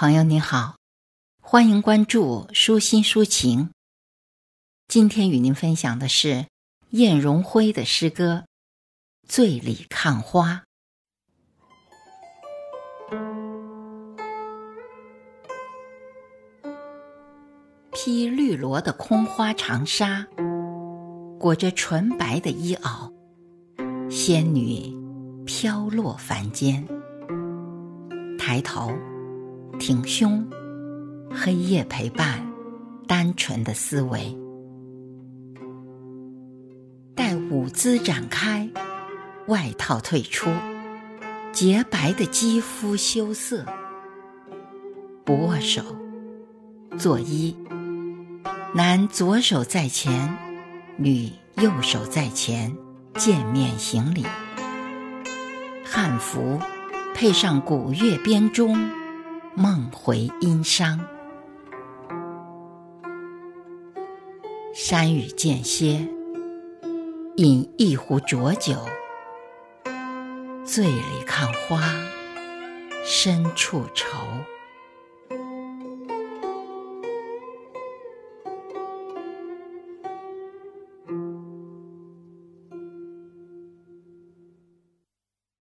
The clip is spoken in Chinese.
朋友您好，欢迎关注舒心抒情。今天与您分享的是晏荣辉的诗歌《醉里看花》。披绿萝的空花长纱，裹着纯白的衣袄，仙女飘落凡间。抬头，挺胸，黑夜陪伴，单纯的思维。待舞姿展开，外套退出，洁白的肌肤羞涩。不握手，作揖。男左手在前，女右手在前，见面行礼。汉服配上古乐编钟，梦回殷商。山雨渐歇，饮一壶浊酒，醉里看花，深处愁。